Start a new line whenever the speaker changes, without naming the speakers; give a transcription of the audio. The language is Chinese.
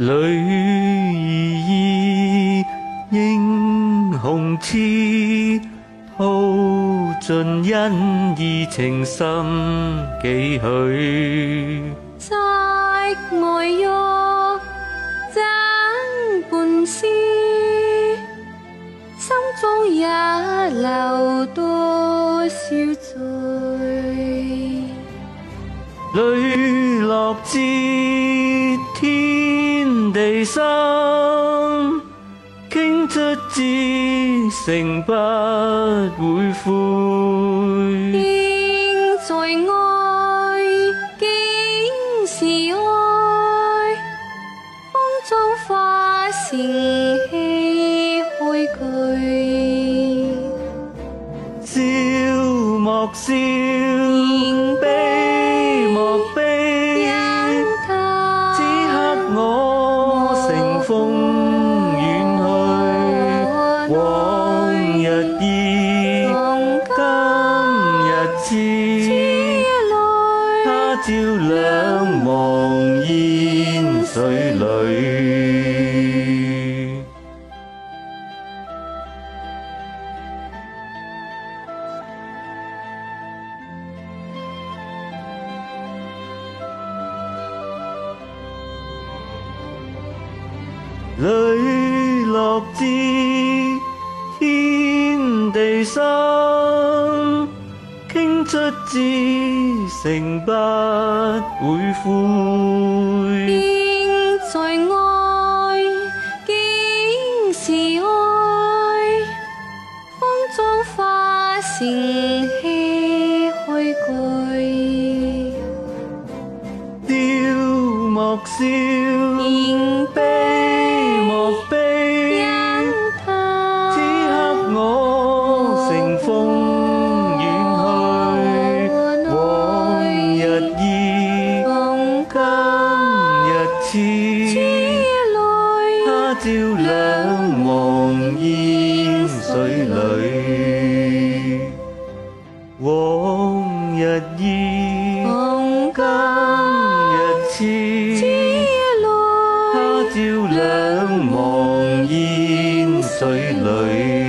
女儿意，英雄痴，耗尽恩义情深几许。
再外哟，争半丝，心中也留多少罪？
泪落枝。地心倾出知性，不会悔。
应在爱，竟是爱，风中花是唏嘘句。
消莫笑。照两望烟水里，泪落知天地心。不知成不会悔，
应在爱，竟是爱，风中花成唏嘘句，
凋莫笑，照两望烟水里，往日意，今日痴，他照两望烟水里。